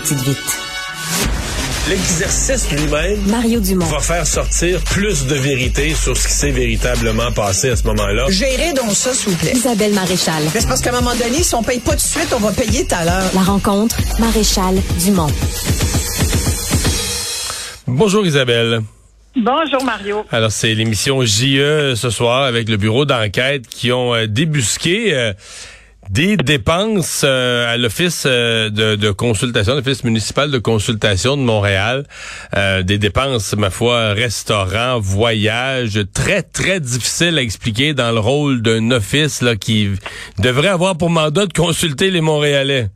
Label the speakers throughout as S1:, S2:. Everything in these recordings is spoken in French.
S1: petite vite.
S2: L'exercice lui-même
S1: Mario Dumont.
S2: va faire sortir plus de vérité sur ce qui s'est véritablement passé à ce moment-là.
S3: Gérez donc ça, s'il vous plaît.
S1: Isabelle Maréchal.
S3: Mais C'est parce qu'à un moment donné, si on paye pas tout de suite, on va payer tout à l'heure.
S1: La rencontre, Maréchal Dumont.
S2: Bonjour Isabelle.
S4: Bonjour Mario.
S2: Alors c'est l'émission JE ce soir avec le bureau d'enquête qui ont euh, débusqué euh, des dépenses euh, à l'office euh, de, de consultation, l'office municipal de consultation de Montréal, Euh, des dépenses ma foi restaurants, voyages, très très difficiles à expliquer dans le rôle d'un office là qui devrait avoir pour mandat de consulter les Montréalais.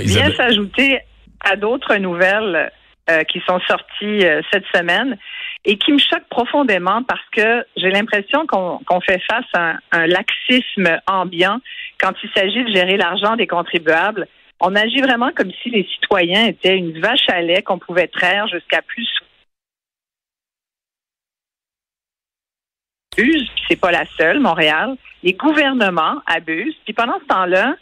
S2: Isabelle.
S4: s'ajouter à d'autres nouvelles euh, qui sont sorties euh, cette semaine et qui me choquent profondément parce que j'ai l'impression qu'on fait face à un, laxisme ambiant quand il s'agit de gérer l'argent des contribuables. On agit vraiment comme si les citoyens étaient une vache à lait qu'on pouvait traire jusqu'à plus abuse, puis c'est pas la seule, Montréal. Les gouvernements abusent, puis pendant ce temps-là,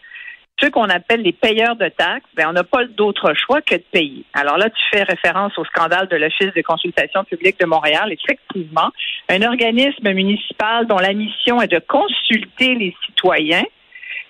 S4: ceux qu'on appelle les payeurs de taxes, ben, on n'a pas d'autre choix que de payer. Alors là, tu fais référence au scandale de l'Office de consultation publique de Montréal. Effectivement, un organisme municipal dont la mission est de consulter les citoyens,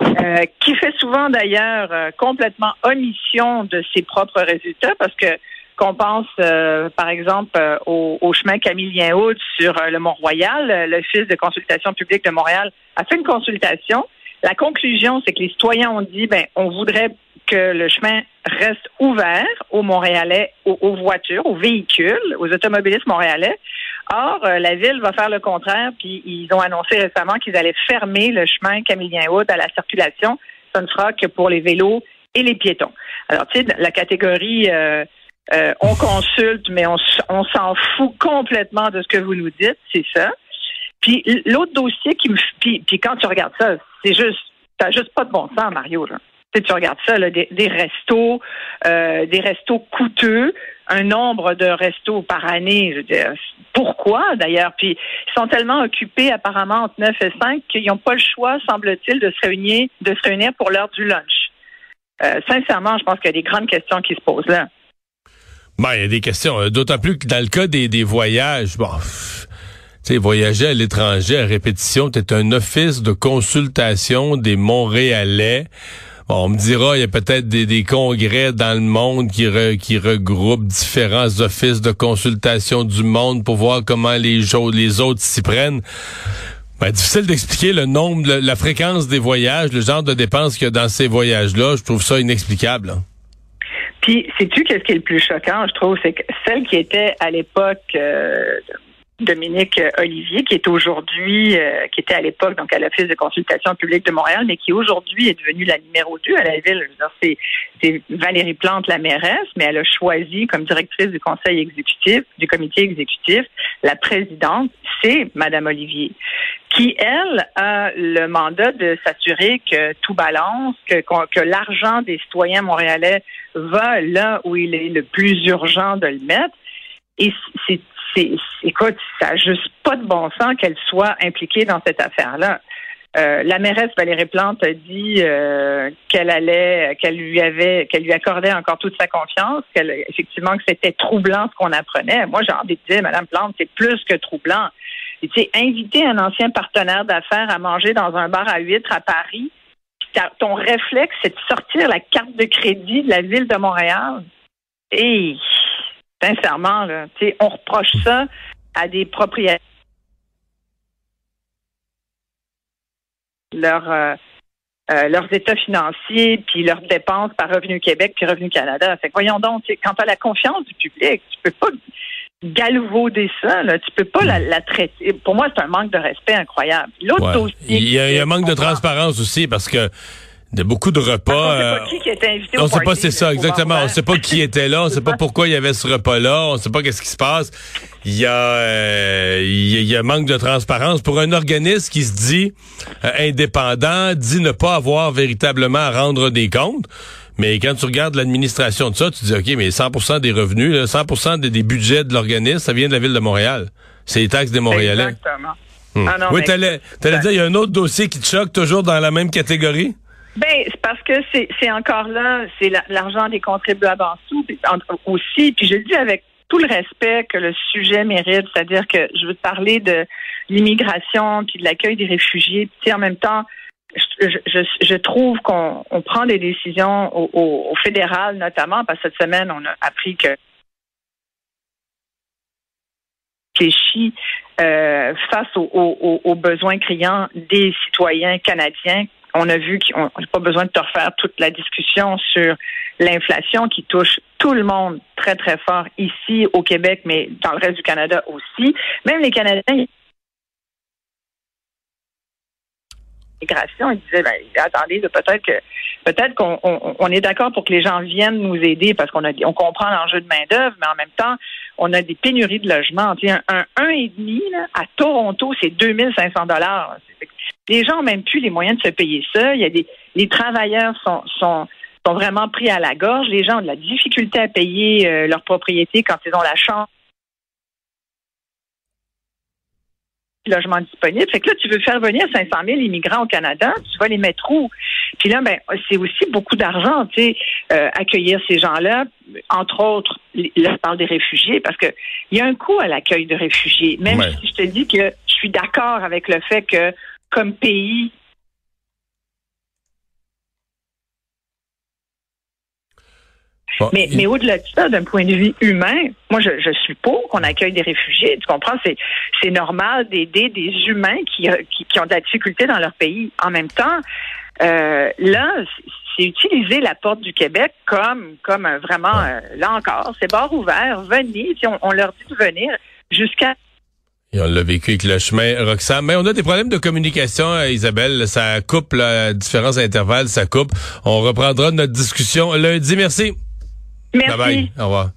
S4: euh, qui fait souvent d'ailleurs euh, complètement omission de ses propres résultats parce que qu'on pense, euh, par exemple, au, chemin Camille-Lien-Haute sur euh, le Mont-Royal, l'Office de consultation publique de Montréal a fait une consultation. La conclusion, c'est que les citoyens ont dit, ben, on voudrait que le chemin reste ouvert aux Montréalais, aux, voitures, aux véhicules, aux automobilistes montréalais. Or, euh, la ville va faire le contraire, puis ils ont annoncé récemment qu'ils allaient fermer le chemin Camillien-Haute à la circulation. Ça ne sera que pour les vélos et les piétons. Alors, tu sais, la catégorie euh, euh, on consulte, mais on s'en fout complètement de ce que vous nous dites, c'est ça. Puis l'autre dossier qui me... Puis, quand tu regardes ça, c'est juste... T'as juste pas de bon sens, Mario. Là. Tu, sais, tu regardes ça, là, des, restos, euh, des restos coûteux, un nombre de restos par année. Je veux dire, pourquoi d'ailleurs? Puis ils sont tellement occupés apparemment entre 9 et 5 qu'ils n'ont pas le choix, semble-t-il, de se réunir, de se réunir pour l'heure du lunch. Euh, sincèrement, je pense qu'il y a des grandes questions qui se posent là.
S2: Ben, il y a des questions. euh, D'autant plus que dans le cas des, des voyages, bon, sais, voyager à l'étranger à répétition, t'es un office de consultation des Montréalais. On me dira, il y a peut-être des, des congrès dans le monde qui, qui regroupent différents offices de consultation du monde pour voir comment les, autres s'y prennent. Ben, difficile d'expliquer le nombre, la fréquence des voyages, le genre de dépenses qu'il y a dans ces voyages-là. Je trouve ça inexplicable. hein.
S4: Puis, sais-tu qu'est-ce qui est le plus choquant, je trouve, c'est que celle qui était à l'époque euh, Dominique Olivier, qui est aujourd'hui, euh, qui était à l'époque donc à l'Office de consultation publique de Montréal, mais qui aujourd'hui est devenue la numéro 2 à la ville. C'est, Valérie Plante, la mairesse, mais elle a choisi comme directrice du conseil exécutif, du comité exécutif, la présidente, c'est Madame Olivier qui, elle, a le mandat de s'assurer que tout balance, que l'argent des citoyens montréalais va là où il est le plus urgent de le mettre. Et c'est, c'est, écoute, ça n'a juste pas de bon sens qu'elle soit impliquée dans cette affaire-là. Euh, la mairesse Valérie Plante a dit euh, qu'elle allait, qu'elle lui avait, qu'elle lui accordait encore toute sa confiance, qu'elle, effectivement, que c'était troublant ce qu'on apprenait. Moi, j'ai envie de dire, Madame Plante, c'est plus que troublant. Et, inviter un ancien partenaire d'affaires à manger dans un bar à huîtres à Paris, ton réflexe, c'est de sortir la carte de crédit de la ville de Montréal. Et sincèrement, là, on reproche ça à des propriétaires. Leur, euh, euh, leurs états financiers, puis leurs dépenses par Revenu Québec, puis Revenu Canada. Fait que voyons donc, quand tu as la confiance du public, tu peux pas galvauder ça, là. tu peux pas la, la traiter. Pour moi, c'est un manque de respect incroyable. L'autre
S2: Ouais.
S4: dossier.
S2: Il y a, il y a un manque de transparence aussi parce que de beaucoup de repas.
S4: On sait
S2: euh,
S4: pas qui qui était invité
S2: on sait pas c'est ça exactement. On
S4: ouvert.
S2: sait pas qui était là. On sait pas pourquoi il y avait ce repas-là. On sait pas qu'est-ce qui se passe. Il y a euh, il y a- manque de transparence pour un organisme qui se dit euh, indépendant, dit ne pas avoir véritablement à rendre des comptes. Mais quand tu regardes l'administration de ça, tu dis OK, mais 100% des revenus, là, 100% des, des budgets de l'organisme, ça vient de la ville de Montréal. C'est les taxes des Montréalais.
S4: Exactement.
S2: Hmm.
S4: Ah non,
S2: oui, t'allais, t'allais dire, il y a un autre dossier qui te choque, toujours dans la même catégorie?
S4: Ben, c'est parce que c'est encore là, c'est la- l'argent des contribuables en dessous aussi. Puis je le dis avec tout le respect que le sujet mérite, c'est-à-dire que je veux te parler de l'immigration puis de l'accueil des réfugiés. Puis en même temps, je, je, je- trouve qu'on on prend des décisions au, au- au fédéral notamment parce que cette semaine on a appris que réfléchit euh, face aux- aux besoins criants des citoyens canadiens. On a vu qu'on n'a pas besoin de te refaire toute la discussion sur l'inflation qui touche tout le monde très, très fort ici au Québec, mais dans le reste du Canada aussi. Même les Canadiens, migration, ils disaient ben, attendez, peut-être que peut-être qu'on on, on est d'accord pour que les gens viennent nous aider parce qu'on a on comprend l'enjeu de main d'œuvre, mais en même temps, on a des pénuries de logements. Tu sais, un, un, et demi à Toronto, c'est 2500 dollars. Les gens n'ont même plus les moyens de se payer ça. Il y a des les travailleurs sont sont sont vraiment pris à la gorge. Les gens ont de la difficulté à payer euh, leur propriété quand ils ont la chance logements disponibles. Fait que là, tu veux faire venir 500 000 immigrants au Canada, tu vas les mettre où? Puis là, ben, c'est aussi beaucoup d'argent, tu sais, euh, accueillir ces gens-là. Entre autres, là, je parle des réfugiés, parce que il y a un coût à l'accueil de réfugiés. Même
S2: Ouais.
S4: si je te dis que je suis d'accord avec le fait que, comme pays,
S2: Bon,
S4: Mais,
S2: il-
S4: mais au-delà de ça, d'un point de vue humain, moi, je, je suis pour qu'on accueille des réfugiés. Tu comprends? C'est, normal d'aider des humains qui, euh, qui, qui ont de la difficulté dans leur pays. En même temps, euh, là, c'est- utiliser la porte du Québec comme, comme un vraiment, euh, là encore, c'est bord ouvert. Venez, si on, on leur dit de venir jusqu'à
S2: Et on l'a vécu avec le chemin Roxham. Mais on a des problèmes de communication, euh, Isabelle. Ça coupe là, à différents intervalles, ça coupe. On reprendra notre discussion lundi. Merci.
S4: merci.
S2: Bye bye. Au revoir.